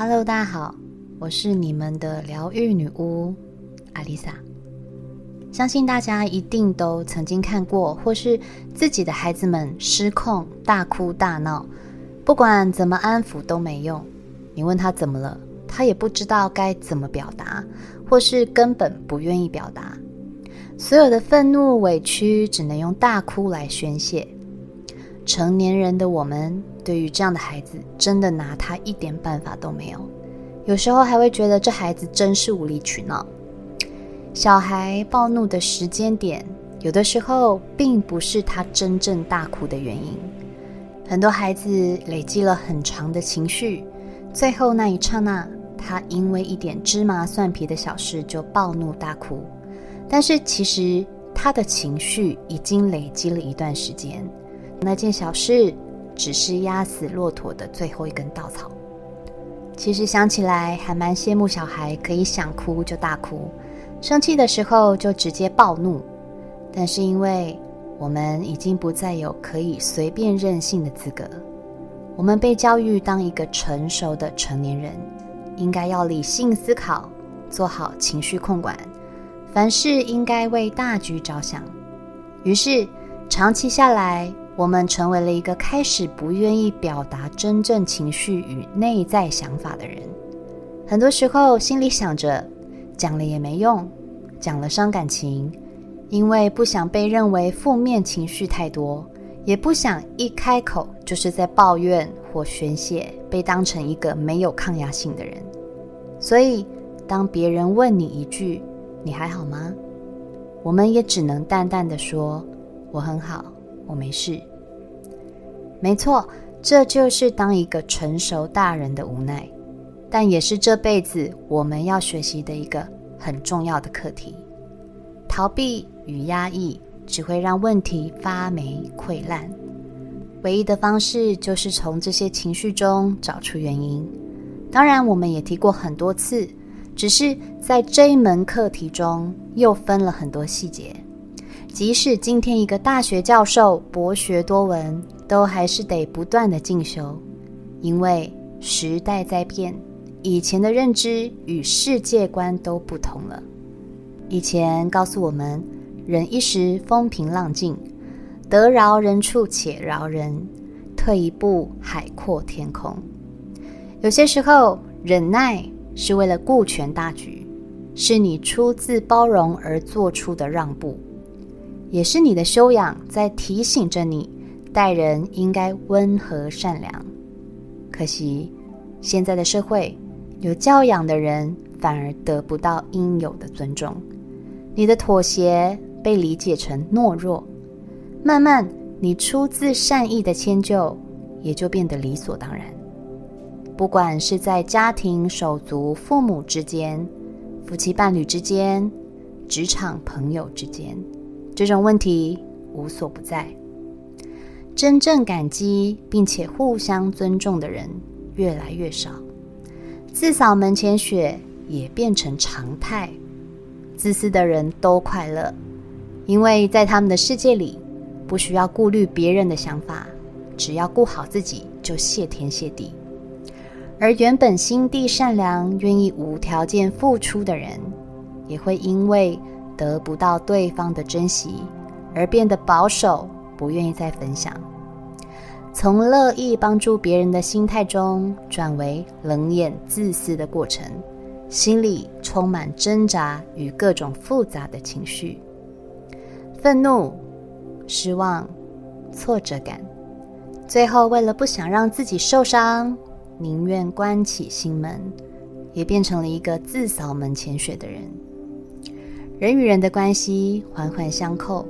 Hello，大家好，我是你们的疗愈女巫阿丽萨。相信大家一定都曾经看过，或是自己的孩子们失控大哭大闹，不管怎么安抚都没用。你问他怎么了，他也不知道该怎么表达，或是根本不愿意表达。所有的愤怒委屈只能用大哭来宣泄。成年人的我们，对于这样的孩子，真的拿他一点办法都没有。有时候还会觉得这孩子真是无理取闹。小孩暴怒的时间点，有的时候并不是他真正大哭的原因。很多孩子累积了很长的情绪，最后那一刹那，他因为一点芝麻蒜皮的小事就暴怒大哭。但是其实他的情绪已经累积了一段时间。那件小事只是压死骆驼的最后一根稻草。其实想起来还蛮羡慕小孩可以想哭就大哭，生气的时候就直接暴怒。但是因为我们已经不再有可以随便任性的资格，我们被教育当一个成熟的成年人，应该要理性思考，做好情绪控管，凡事应该为大局着想。于是长期下来。我们成为了一个开始不愿意表达真正情绪与内在想法的人。很多时候心里想着讲了也没用，讲了伤感情，因为不想被认为负面情绪太多，也不想一开口就是在抱怨或宣泄，被当成一个没有抗压性的人。所以，当别人问你一句“你还好吗”，我们也只能淡淡的说：“我很好。”我没事，没错，这就是当一个成熟大人的无奈，但也是这辈子我们要学习的一个很重要的课题。逃避与压抑只会让问题发霉溃烂，唯一的方式就是从这些情绪中找出原因。当然，我们也提过很多次，只是在这一门课题中又分了很多细节。即使今天一个大学教授博学多闻，都还是得不断的进修，因为时代在变，以前的认知与世界观都不同了。以前告诉我们，忍一时风平浪静，得饶人处且饶人，退一步海阔天空。有些时候，忍耐是为了顾全大局，是你出自包容而做出的让步。也是你的修养在提醒着你，待人应该温和善良。可惜，现在的社会，有教养的人反而得不到应有的尊重。你的妥协被理解成懦弱，慢慢，你出自善意的迁就也就变得理所当然。不管是在家庭、手足、父母之间，夫妻伴侣之间，职场朋友之间。这种问题无所不在，真正感激并且互相尊重的人越来越少，自扫门前雪也变成常态。自私的人都快乐，因为在他们的世界里，不需要顾虑别人的想法，只要顾好自己就谢天谢地。而原本心地善良、愿意无条件付出的人，也会因为。得不到对方的珍惜，而变得保守，不愿意再分享，从乐意帮助别人的心态中转为冷眼自私的过程，心里充满挣扎与各种复杂的情绪，愤怒、失望、挫折感，最后为了不想让自己受伤，宁愿关起心门，也变成了一个自扫门前雪的人。人与人的关系环环相扣，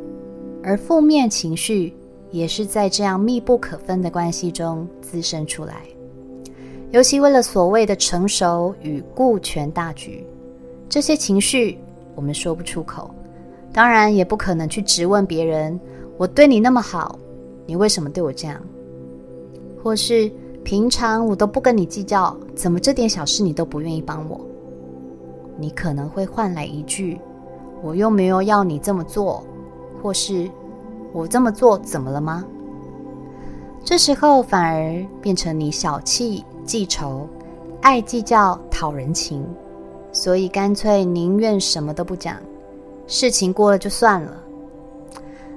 而负面情绪也是在这样密不可分的关系中滋生出来。尤其为了所谓的成熟与顾全大局，这些情绪我们说不出口，当然也不可能去质问别人：“我对你那么好，你为什么对我这样？”或是平常我都不跟你计较，怎么这点小事你都不愿意帮我？你可能会换来一句。我又没有要你这么做，或是我这么做怎么了吗？这时候反而变成你小气、记仇、爱计较、讨人情，所以干脆宁愿什么都不讲，事情过了就算了。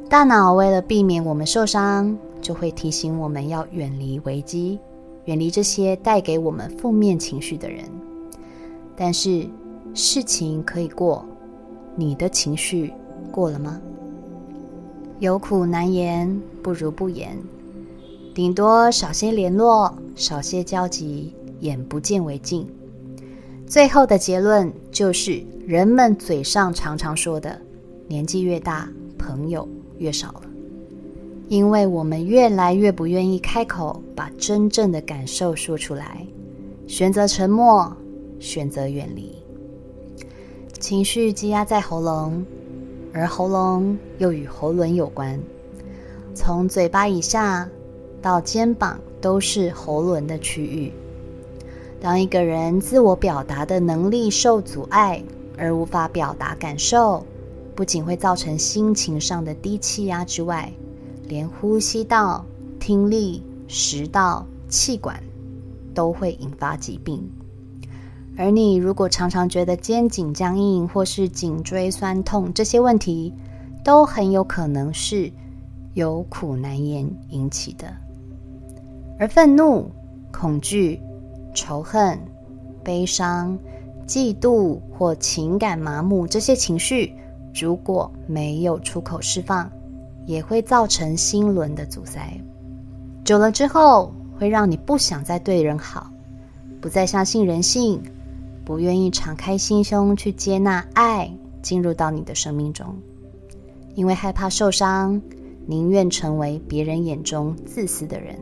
大脑为了避免我们受伤，就会提醒我们要远离危机，远离这些带给我们负面情绪的人。但是事情可以过，你的情绪过了吗？有苦难言，不如不言。顶多少些联络，少些交集，眼不见为净。最后的结论就是，人们嘴上常常说的：年纪越大，朋友越少了。因为我们越来越不愿意开口，把真正的感受说出来，选择沉默，选择远离。情绪积压在喉咙，而喉咙又与喉轮有关，从嘴巴以下。到肩膀都是喉轮的区域。当一个人自我表达的能力受阻碍，而无法表达感受，不仅会造成心情上的低气压之外，连呼吸道、听力、食道、气管都会引发疾病。而你如果常常觉得肩颈僵硬或是颈椎酸痛，这些问题都很有可能是有苦难言引起的。而愤怒、恐惧、仇恨、悲伤、嫉妒或情感麻木这些情绪，如果没有出口释放，也会造成心轮的阻塞。久了之后，会让你不想再对人好，不再相信人性，不愿意敞开心胸去接纳爱进入到你的生命中，因为害怕受伤，宁愿成为别人眼中自私的人。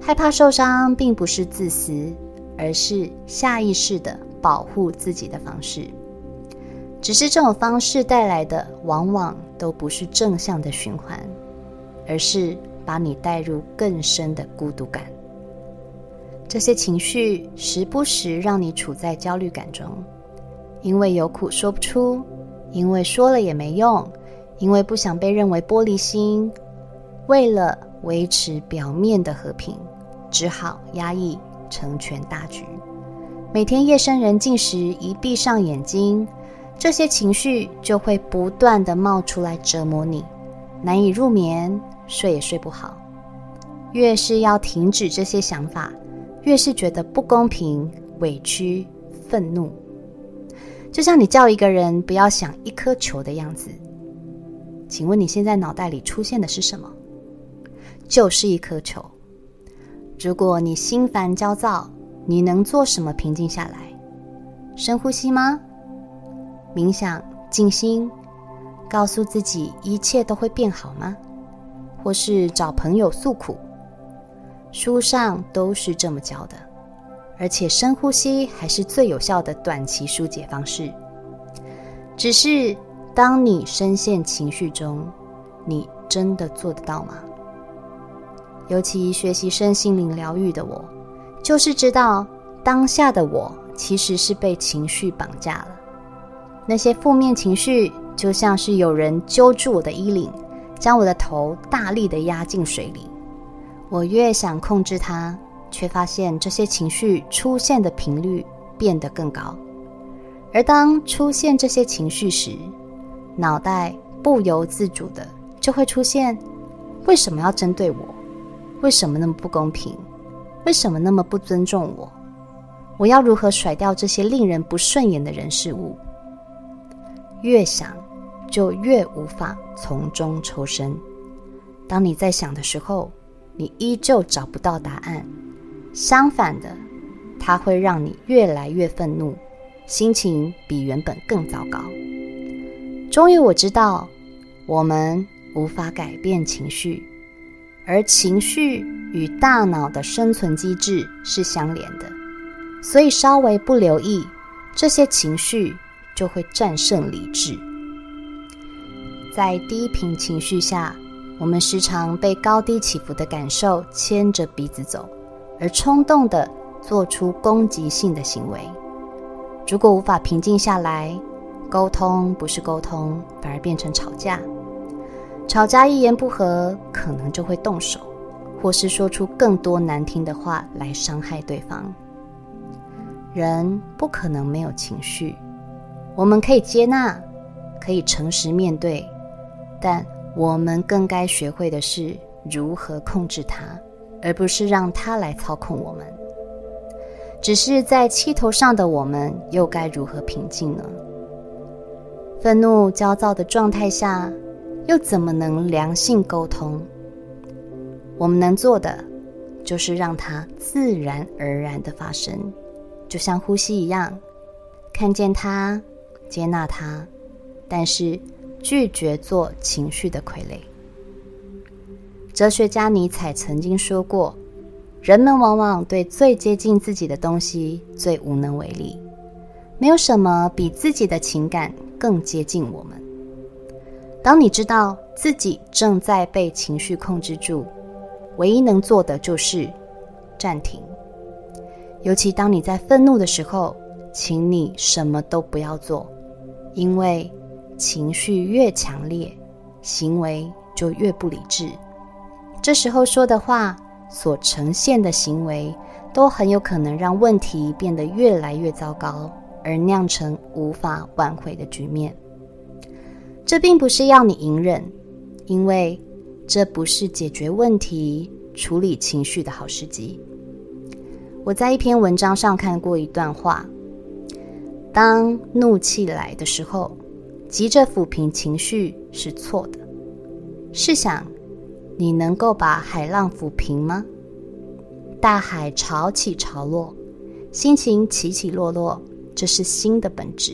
害怕受伤并不是自私，而是下意识的保护自己的方式。只是这种方式带来的往往都不是正向的循环，而是把你带入更深的孤独感。这些情绪时不时让你处在焦虑感中，因为有苦说不出，因为说了也没用，因为不想被认为玻璃心，为了维持表面的和平。只好压抑成全大局。每天夜深人静时，一闭上眼睛，这些情绪就会不断的冒出来折磨你，难以入眠，睡也睡不好。越是要停止这些想法，越是觉得不公平、委屈、愤怒。就像你叫一个人不要想一颗球的样子，请问你现在脑袋里出现的是什么？就是一颗球。如果你心烦焦躁，你能做什么平静下来？深呼吸吗？冥想、静心，告诉自己一切都会变好吗？或是找朋友诉苦？书上都是这么教的，而且深呼吸还是最有效的短期疏解方式。只是当你深陷情绪中，你真的做得到吗？尤其学习身心灵疗愈的我，就是知道当下的我其实是被情绪绑架了。那些负面情绪就像是有人揪住我的衣领，将我的头大力的压进水里。我越想控制它，却发现这些情绪出现的频率变得更高。而当出现这些情绪时，脑袋不由自主的就会出现：为什么要针对我？为什么那么不公平？为什么那么不尊重我？我要如何甩掉这些令人不顺眼的人事物？越想，就越无法从中抽身。当你在想的时候，你依旧找不到答案。相反的，它会让你越来越愤怒，心情比原本更糟糕。终于，我知道，我们无法改变情绪。而情绪与大脑的生存机制是相连的，所以稍微不留意，这些情绪就会战胜理智。在低频情绪下，我们时常被高低起伏的感受牵着鼻子走，而冲动的做出攻击性的行为。如果无法平静下来，沟通不是沟通，反而变成吵架。吵架一言不合，可能就会动手，或是说出更多难听的话来伤害对方。人不可能没有情绪，我们可以接纳，可以诚实面对，但我们更该学会的是如何控制它，而不是让它来操控我们。只是在气头上的我们，又该如何平静呢？愤怒、焦躁的状态下，又怎么能良性沟通？我们能做的，就是让它自然而然的发生，就像呼吸一样，看见它，接纳它，但是拒绝做情绪的傀儡。哲学家尼采曾经说过。人们往往对最接近自己的东西最无能为力，没有什么比自己的情感更接近我们。当你知道自己正在被情绪控制住，唯一能做的就是暂停。尤其当你在愤怒的时候，请你什么都不要做，因为情绪越强烈，行为就越不理智。这时候说的话。所呈现的行为都很有可能让问题变得越来越糟糕，而酿成无法挽回的局面。这并不是要你隐忍，因为这不是解决问题、处理情绪的好时机。我在一篇文章上看过一段话：当怒气来的时候，急着抚平情绪是错的。试想。你能够把海浪抚平吗？大海潮起潮落，心情起起落落，这是心的本质。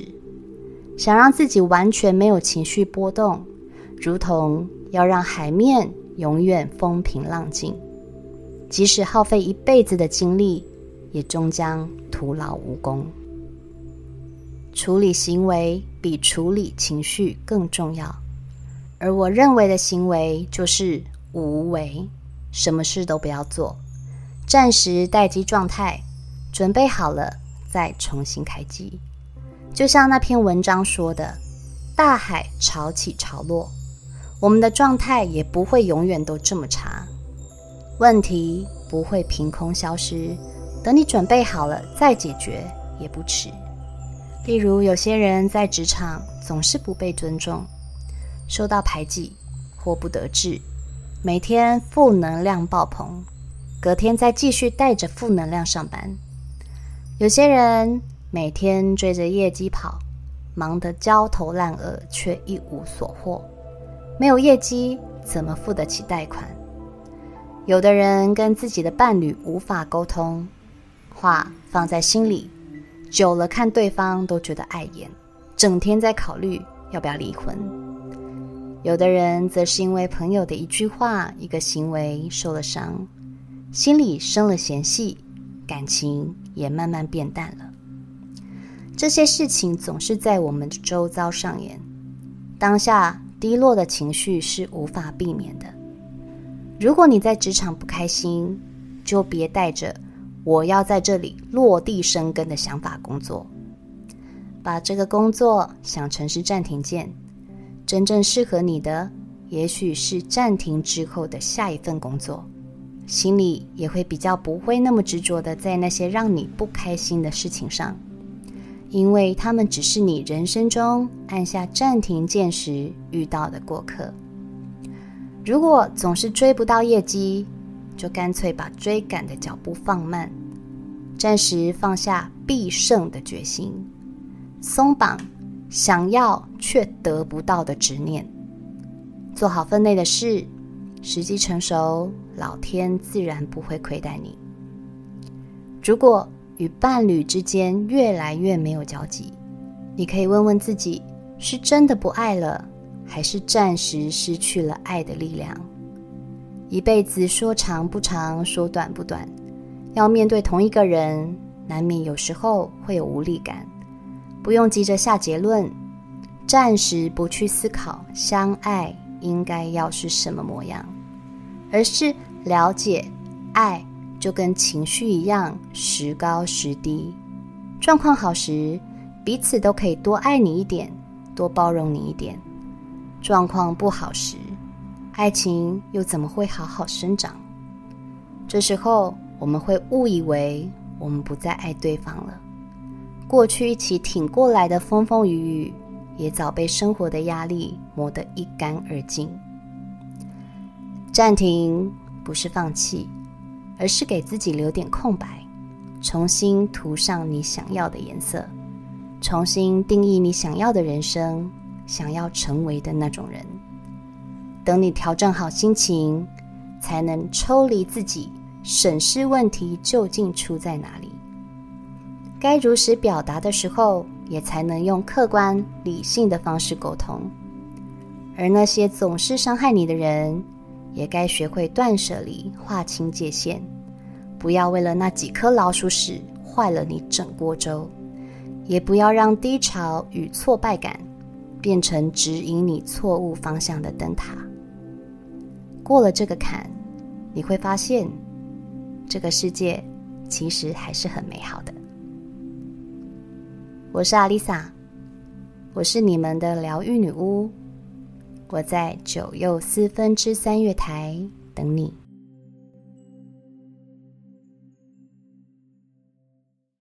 想让自己完全没有情绪波动，如同要让海面永远风平浪静，即使耗费一辈子的精力，也终将徒劳无功。处理行为比处理情绪更重要，而我认为的行为就是。无为，什么事都不要做，暂时待机状态，准备好了再重新开机。就像那篇文章说的：“大海潮起潮落，我们的状态也不会永远都这么差。问题不会凭空消失，等你准备好了再解决也不迟。例如，有些人在职场总是不被尊重，受到排挤或不得志。”每天负能量爆棚，隔天再继续带着负能量上班。有些人每天追着业绩跑，忙得焦头烂额，却一无所获。没有业绩，怎么付得起贷款？有的人跟自己的伴侣无法沟通，话放在心里，久了看对方都觉得碍眼，整天在考虑要不要离婚。有的人则是因为朋友的一句话、一个行为受了伤，心里生了嫌隙，感情也慢慢变淡了。这些事情总是在我们周遭上演，当下低落的情绪是无法避免的。如果你在职场不开心，就别带着“我要在这里落地生根”的想法工作，把这个工作想成是暂停键。真正适合你的，也许是暂停之后的下一份工作，心里也会比较不会那么执着的在那些让你不开心的事情上，因为他们只是你人生中按下暂停键时遇到的过客。如果总是追不到业绩，就干脆把追赶的脚步放慢，暂时放下必胜的决心，松绑。想要却得不到的执念，做好分内的事，时机成熟，老天自然不会亏待你。如果与伴侣之间越来越没有交集，你可以问问自己：是真的不爱了，还是暂时失去了爱的力量？一辈子说长不长，说短不短，要面对同一个人，难免有时候会有无力感。不用急着下结论，暂时不去思考相爱应该要是什么模样，而是了解爱就跟情绪一样时高时低。状况好时，彼此都可以多爱你一点，多包容你一点；状况不好时，爱情又怎么会好好生长？这时候我们会误以为我们不再爱对方了。过去一起挺过来的风风雨雨，也早被生活的压力磨得一干二净。暂停不是放弃，而是给自己留点空白，重新涂上你想要的颜色，重新定义你想要的人生，想要成为的那种人。等你调整好心情，才能抽离自己，审视问题究竟出在哪里。该如实表达的时候，也才能用客观理性的方式沟通。而那些总是伤害你的人，也该学会断舍离，划清界限，不要为了那几颗老鼠屎坏了你整锅粥，也不要让低潮与挫败感变成指引你错误方向的灯塔。过了这个坎，你会发现，这个世界其实还是很美好的。我是阿丽萨，我是你们的疗愈女巫，我在九又四分之三月台等你。